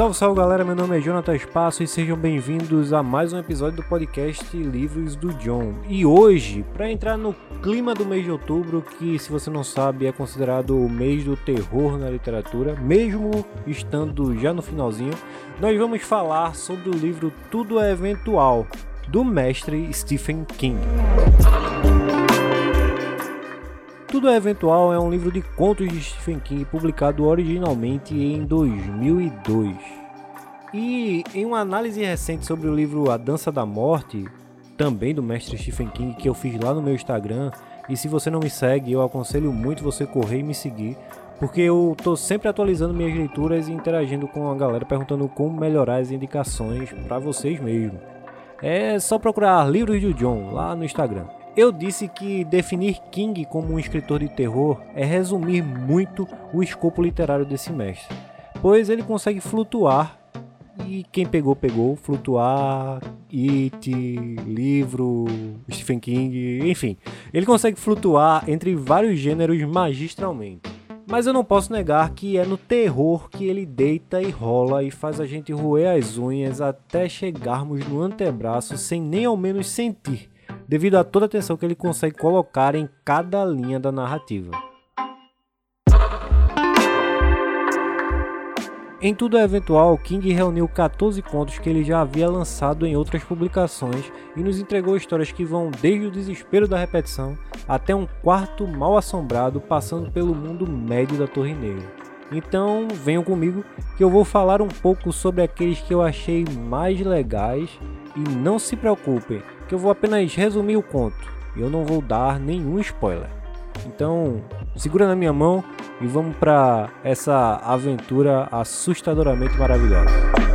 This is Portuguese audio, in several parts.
Salve, salve galera, meu nome é Jonathan Espaço e sejam bem-vindos a mais um episódio do podcast Livros do John. E hoje, para entrar no clima do mês de outubro, que se você não sabe é considerado o mês do terror na literatura, mesmo estando já no finalzinho, nós vamos falar sobre o livro Tudo é Eventual, do mestre Stephen King. Tudo é Eventual é um livro de contos de Stephen King publicado originalmente em 2002. E em uma análise recente sobre o livro A Dança da Morte, também do mestre Stephen King, que eu fiz lá no meu Instagram, e se você não me segue, eu aconselho muito você correr e me seguir, porque eu tô sempre atualizando minhas leituras e interagindo com a galera perguntando como melhorar as indicações para vocês mesmo. É só procurar livros de John lá no Instagram. Eu disse que definir King como um escritor de terror é resumir muito o escopo literário desse mestre, pois ele consegue flutuar e quem pegou, pegou, flutuar, It, livro, Stephen King, enfim. Ele consegue flutuar entre vários gêneros magistralmente. Mas eu não posso negar que é no terror que ele deita e rola e faz a gente roer as unhas até chegarmos no antebraço sem nem ao menos sentir devido a toda a atenção que ele consegue colocar em cada linha da narrativa. Em Tudo é Eventual, King reuniu 14 contos que ele já havia lançado em outras publicações e nos entregou histórias que vão desde o desespero da repetição até um quarto mal assombrado passando pelo mundo médio da Torre Negra. Então venham comigo que eu vou falar um pouco sobre aqueles que eu achei mais legais e não se preocupem, que eu vou apenas resumir o conto. Eu não vou dar nenhum spoiler. Então, segura na minha mão e vamos para essa aventura assustadoramente maravilhosa.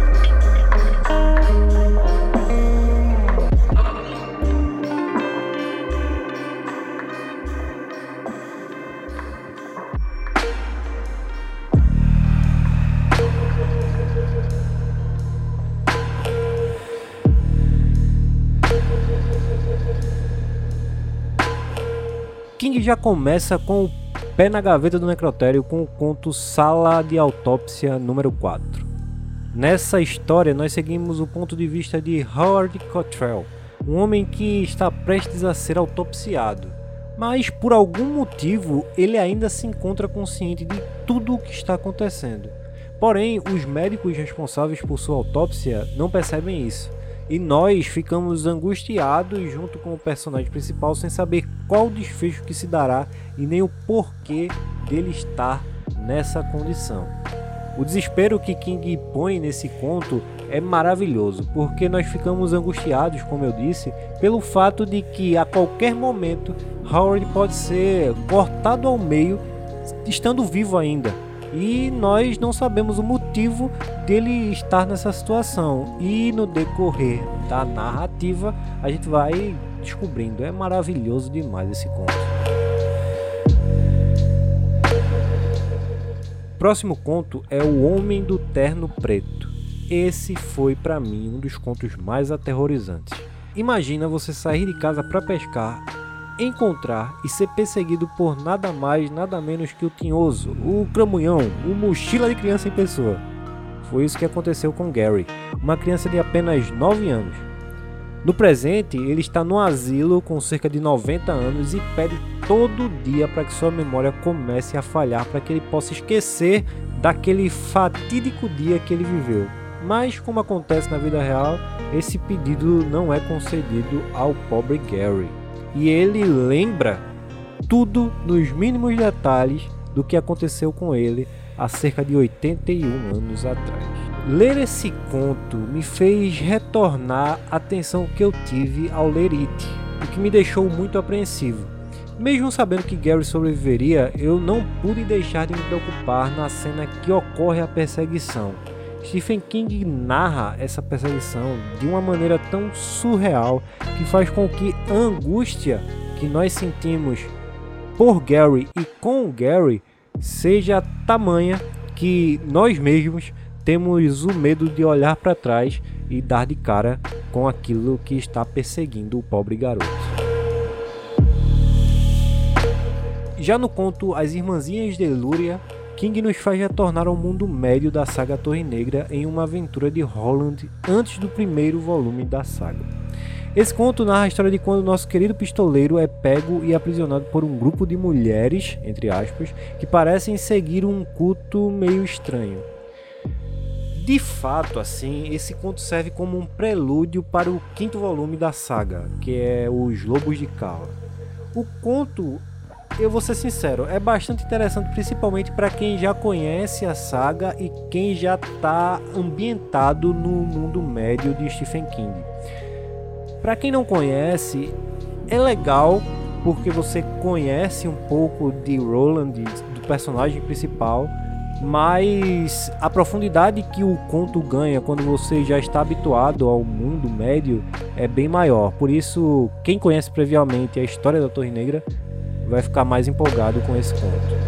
Já começa com o pé na gaveta do necrotério com o conto Sala de Autópsia número 4. Nessa história, nós seguimos o ponto de vista de Howard Cottrell, um homem que está prestes a ser autopsiado, mas por algum motivo ele ainda se encontra consciente de tudo o que está acontecendo. Porém, os médicos responsáveis por sua autópsia não percebem isso e nós ficamos angustiados junto com o personagem principal sem saber qual desfecho que se dará e nem o porquê dele estar nessa condição. O desespero que King põe nesse conto é maravilhoso, porque nós ficamos angustiados, como eu disse, pelo fato de que a qualquer momento Howard pode ser cortado ao meio, estando vivo ainda e nós não sabemos o motivo dele estar nessa situação. E no decorrer da narrativa, a gente vai descobrindo. É maravilhoso demais esse conto. Próximo conto é O Homem do Terno Preto. Esse foi para mim um dos contos mais aterrorizantes. Imagina você sair de casa para pescar encontrar e ser perseguido por nada mais, nada menos que o Tinhoso, o Cramunhão, o mochila de criança em pessoa. Foi isso que aconteceu com Gary, uma criança de apenas 9 anos. No presente, ele está no asilo com cerca de 90 anos e pede todo dia para que sua memória comece a falhar para que ele possa esquecer daquele fatídico dia que ele viveu. Mas, como acontece na vida real, esse pedido não é concedido ao pobre Gary e ele lembra tudo nos mínimos detalhes do que aconteceu com ele há cerca de 81 anos atrás. Ler esse conto me fez retornar a atenção que eu tive ao ler It, o que me deixou muito apreensivo. Mesmo sabendo que Gary sobreviveria, eu não pude deixar de me preocupar na cena que ocorre a perseguição. Stephen King narra essa perseguição de uma maneira tão surreal que faz com que a angústia que nós sentimos por Gary e com Gary seja tamanha que nós mesmos temos o medo de olhar para trás e dar de cara com aquilo que está perseguindo o pobre garoto. Já no conto As Irmãzinhas de Lúria, King nos faz retornar ao mundo médio da saga Torre Negra em uma aventura de Holland antes do primeiro volume da saga. Esse conto narra a história de quando nosso querido pistoleiro é pego e aprisionado por um grupo de mulheres, entre aspas, que parecem seguir um culto meio estranho. De fato, assim, esse conto serve como um prelúdio para o quinto volume da saga, que é Os Lobos de Kala. O conto eu vou ser sincero, é bastante interessante, principalmente para quem já conhece a saga e quem já está ambientado no mundo médio de Stephen King. Para quem não conhece, é legal porque você conhece um pouco de Roland, do personagem principal, mas a profundidade que o conto ganha quando você já está habituado ao mundo médio é bem maior. Por isso, quem conhece previamente a história da Torre Negra vai ficar mais empolgado com esse conto.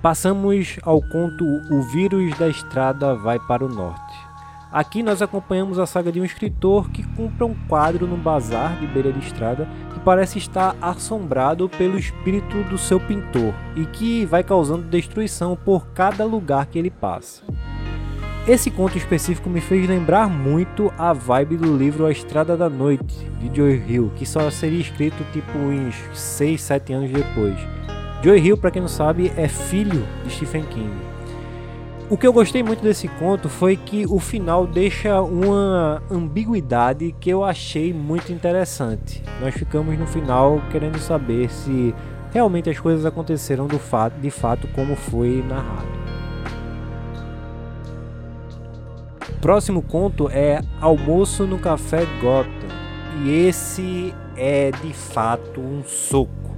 Passamos ao conto O Vírus da Estrada Vai para o Norte. Aqui nós acompanhamos a saga de um escritor que compra um quadro no bazar de beira de estrada que parece estar assombrado pelo espírito do seu pintor e que vai causando destruição por cada lugar que ele passa. Esse conto específico me fez lembrar muito a vibe do livro A Estrada da Noite, de Joy Hill, que só seria escrito tipo uns 6, 7 anos depois. Joy Hill, para quem não sabe, é filho de Stephen King. O que eu gostei muito desse conto foi que o final deixa uma ambiguidade que eu achei muito interessante. Nós ficamos no final querendo saber se realmente as coisas aconteceram do fato, de fato como foi narrado. Próximo conto é Almoço no Café Gotham. E esse é de fato um soco.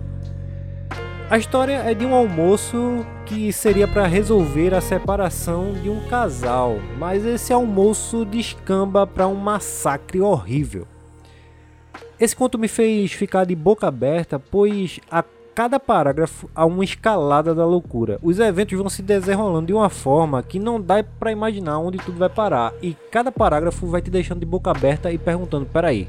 A história é de um almoço que seria para resolver a separação de um casal, mas esse almoço descamba para um massacre horrível. Esse conto me fez ficar de boca aberta, pois a cada parágrafo há uma escalada da loucura. Os eventos vão se desenrolando de uma forma que não dá para imaginar onde tudo vai parar. E cada parágrafo vai te deixando de boca aberta e perguntando: peraí,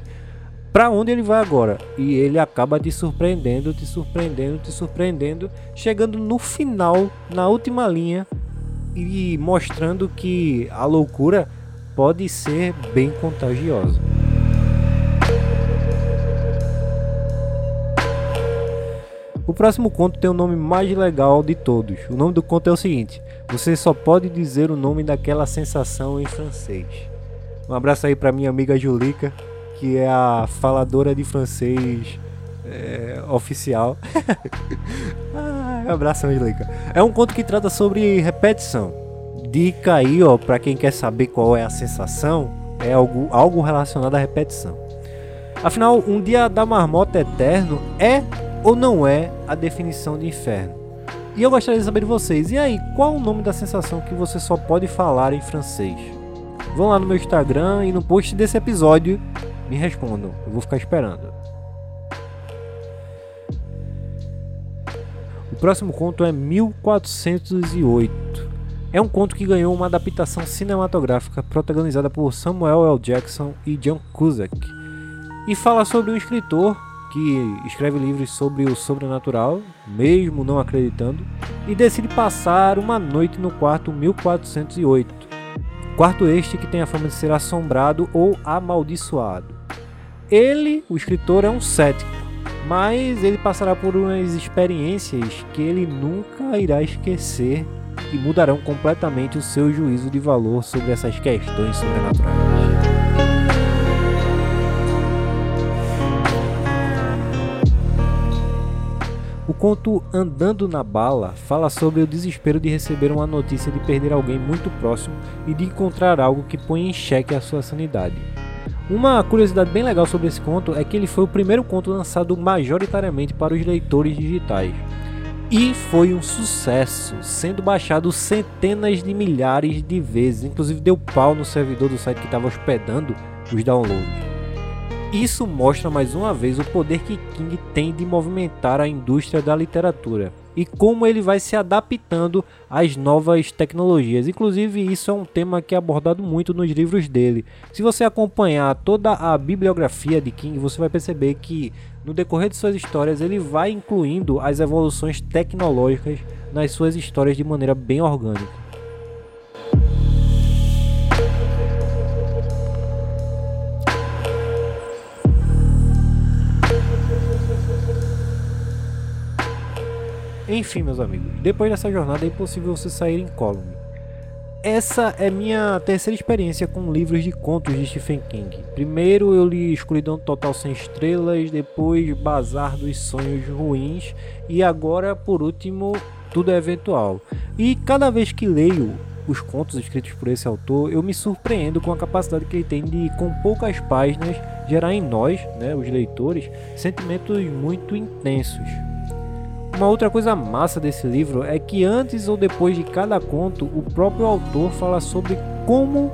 para onde ele vai agora? E ele acaba te surpreendendo, te surpreendendo, te surpreendendo, chegando no final, na última linha e mostrando que a loucura pode ser bem contagiosa. O próximo conto tem o nome mais legal de todos. O nome do conto é o seguinte: Você só pode dizer o nome daquela sensação em francês. Um abraço aí para minha amiga Julica, que é a faladora de francês é, oficial. ah, abraço, Julica. É um conto que trata sobre repetição. Dica aí, ó, para quem quer saber qual é a sensação, é algo, algo relacionado à repetição. Afinal, um dia da marmota eterno é ou não é a definição de inferno? E eu gostaria de saber de vocês, e aí, qual o nome da sensação que você só pode falar em francês? Vão lá no meu Instagram e no post desse episódio me respondam, eu vou ficar esperando. O próximo conto é 1408. É um conto que ganhou uma adaptação cinematográfica protagonizada por Samuel L. Jackson e John Cusack e fala sobre um escritor que escreve livros sobre o sobrenatural, mesmo não acreditando, e decide passar uma noite no quarto 1408. Quarto este que tem a fama de ser assombrado ou amaldiçoado. Ele, o escritor, é um cético, mas ele passará por umas experiências que ele nunca irá esquecer e mudarão completamente o seu juízo de valor sobre essas questões sobrenaturais. O conto Andando na Bala fala sobre o desespero de receber uma notícia de perder alguém muito próximo e de encontrar algo que põe em xeque a sua sanidade. Uma curiosidade bem legal sobre esse conto é que ele foi o primeiro conto lançado majoritariamente para os leitores digitais. E foi um sucesso, sendo baixado centenas de milhares de vezes, inclusive deu pau no servidor do site que estava hospedando os downloads. Isso mostra mais uma vez o poder que King tem de movimentar a indústria da literatura. e como ele vai se adaptando às novas tecnologias. Inclusive, isso é um tema que é abordado muito nos livros dele. Se você acompanhar toda a bibliografia de King, você vai perceber que no decorrer de suas histórias ele vai incluindo as evoluções tecnológicas nas suas histórias de maneira bem orgânica. Enfim, meus amigos, depois dessa jornada é impossível você sair incólume. Essa é minha terceira experiência com livros de contos de Stephen King. Primeiro eu li Escuridão Total Sem Estrelas, depois Bazar dos Sonhos Ruins e agora, por último, Tudo é Eventual. E cada vez que leio os contos escritos por esse autor, eu me surpreendo com a capacidade que ele tem de, com poucas páginas, gerar em nós, né, os leitores, sentimentos muito intensos. Uma outra coisa massa desse livro é que antes ou depois de cada conto, o próprio autor fala sobre como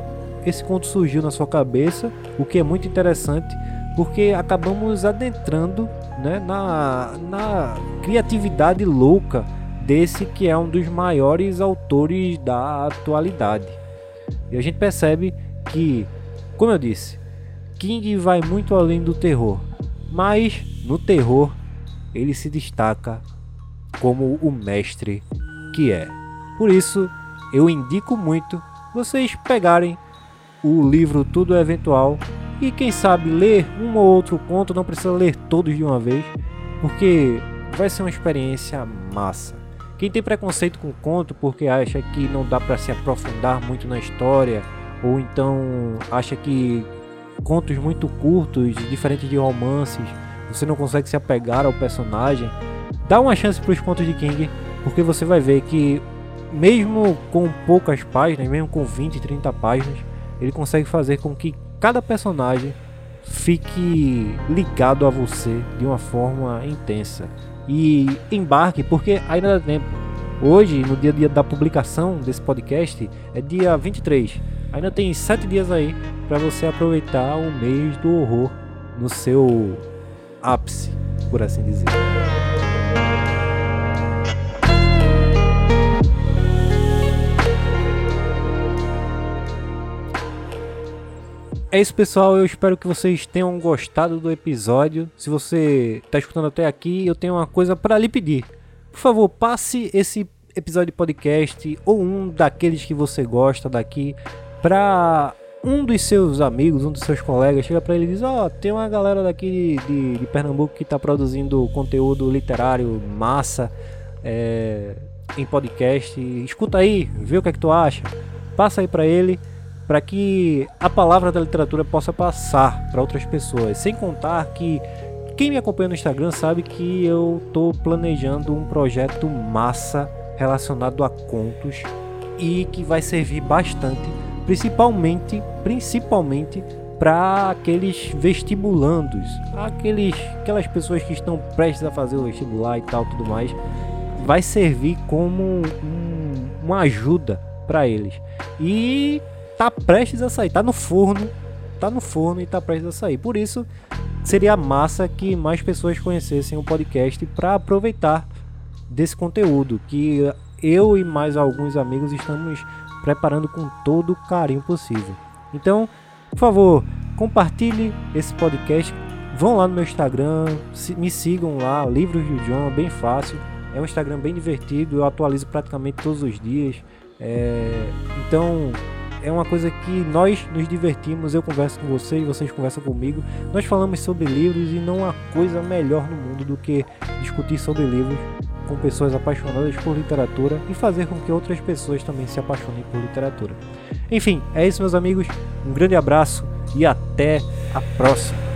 esse conto surgiu na sua cabeça, o que é muito interessante, porque acabamos adentrando né, na, na criatividade louca desse que é um dos maiores autores da atualidade. E a gente percebe que, como eu disse, King vai muito além do terror, mas no terror ele se destaca como o mestre que é. Por isso, eu indico muito vocês pegarem o livro Tudo é Eventual e quem sabe ler um ou outro conto, não precisa ler todos de uma vez, porque vai ser uma experiência massa. Quem tem preconceito com conto porque acha que não dá para se aprofundar muito na história, ou então acha que contos muito curtos, diferentes de romances, você não consegue se apegar ao personagem, Dá uma chance para os contos de King, porque você vai ver que mesmo com poucas páginas, mesmo com 20, 30 páginas, ele consegue fazer com que cada personagem fique ligado a você de uma forma intensa. E embarque, porque ainda dá tempo. Hoje, no dia, dia da publicação desse podcast, é dia 23. Ainda tem 7 dias aí para você aproveitar o mês do horror no seu ápice, por assim dizer. É isso, pessoal. Eu espero que vocês tenham gostado do episódio. Se você está escutando até aqui, eu tenho uma coisa para lhe pedir. Por favor, passe esse episódio de podcast ou um daqueles que você gosta daqui para um dos seus amigos, um dos seus colegas. Chega para ele e diz: Ó, oh, tem uma galera daqui de, de, de Pernambuco que está produzindo conteúdo literário massa é, em podcast. Escuta aí, vê o que é que tu acha. Passa aí para ele para que a palavra da literatura possa passar para outras pessoas. Sem contar que quem me acompanha no Instagram sabe que eu estou planejando um projeto massa relacionado a contos e que vai servir bastante, principalmente, principalmente para aqueles vestibulandos, aqueles, aquelas pessoas que estão prestes a fazer o vestibular e tal, tudo mais, vai servir como um, uma ajuda para eles. E tá prestes a sair, tá no forno, tá no forno e tá prestes a sair. Por isso, seria massa que mais pessoas conhecessem o podcast para aproveitar desse conteúdo que eu e mais alguns amigos estamos preparando com todo o carinho possível. Então, por favor, compartilhe esse podcast. Vão lá no meu Instagram, me sigam lá, Livros de John, bem fácil. É um Instagram bem divertido, eu atualizo praticamente todos os dias. É... Então, é uma coisa que nós nos divertimos, eu converso com vocês, vocês conversam comigo. Nós falamos sobre livros e não há coisa melhor no mundo do que discutir sobre livros com pessoas apaixonadas por literatura e fazer com que outras pessoas também se apaixonem por literatura. Enfim, é isso, meus amigos. Um grande abraço e até a próxima.